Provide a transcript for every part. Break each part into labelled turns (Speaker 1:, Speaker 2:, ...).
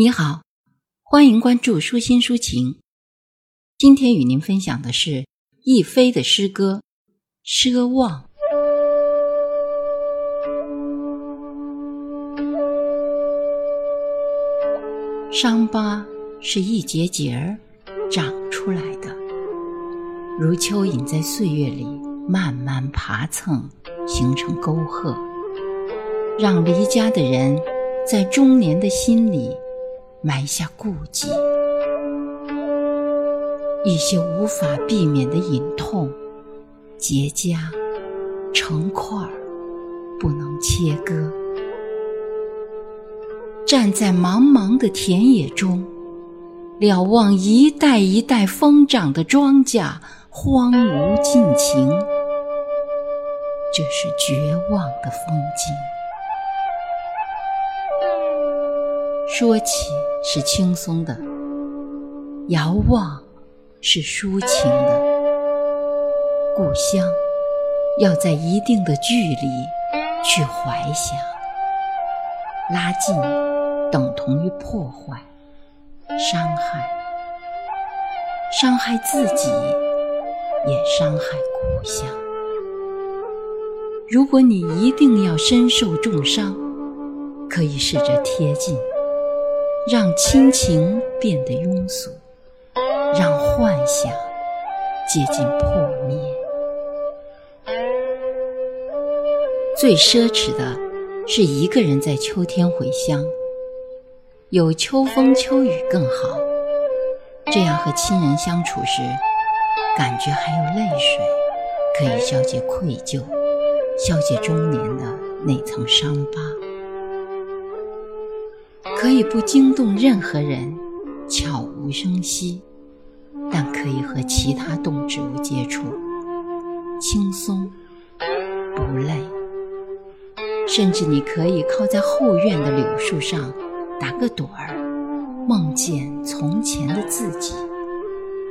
Speaker 1: 你好，欢迎关注舒心抒情。今天与您分享的是亦飞的诗歌《奢望》。伤疤是一节节儿长出来的，如蚯蚓在岁月里慢慢爬蹭，形成沟壑，让离家的人在中年的心里。埋下顾忌，一些无法避免的隐痛，结痂成块，不能切割。站在茫茫的田野中，瞭望一代一代疯长的庄稼，荒芜尽情，这是绝望的风景。说起是轻松的，遥望是抒情的。故乡要在一定的距离去怀想，拉近等同于破坏、伤害，伤害自己也伤害故乡。如果你一定要身受重伤，可以试着贴近。让亲情变得庸俗，让幻想接近破灭。最奢侈的是一个人在秋天回乡，有秋风秋雨更好。这样和亲人相处时，感觉还有泪水，可以消解愧疚，消解中年的那层伤疤。可以不惊动任何人，悄无声息，但可以和其他动植物接触，轻松不累。甚至你可以靠在后院的柳树上打个盹儿，梦见从前的自己，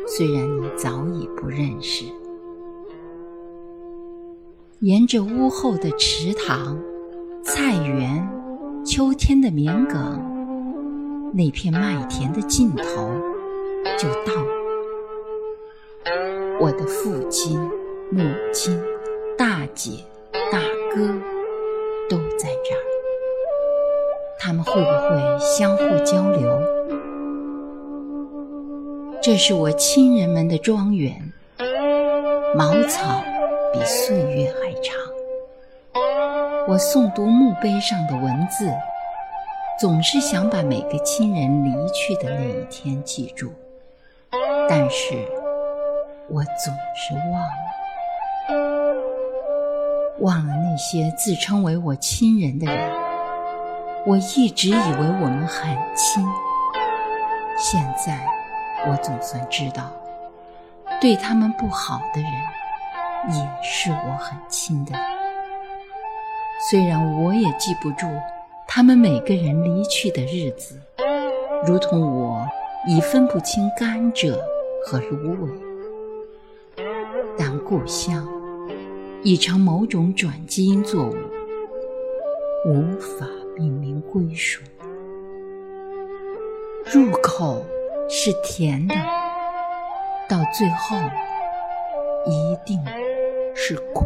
Speaker 1: 虽然你早已不认识。沿着屋后的池塘、菜园、秋天的棉梗。那片麦田的尽头就到了。我的父亲、母亲、大姐、大哥都在这儿，他们会不会相互交流？这是我亲人们的庄园，茅草比岁月还长。我诵读墓碑上的文字。总是想把每个亲人离去的那一天记住，但是我总是忘了，忘了那些自称为我亲人的人。我一直以为我们很亲，现在我总算知道，对他们不好的人，也是我很亲的。虽然我也记不住。他们每个人离去的日子，如同我已分不清甘蔗和芦苇。但故乡已成某种转基因作物，无法命名归属。入口是甜的，到最后一定是苦。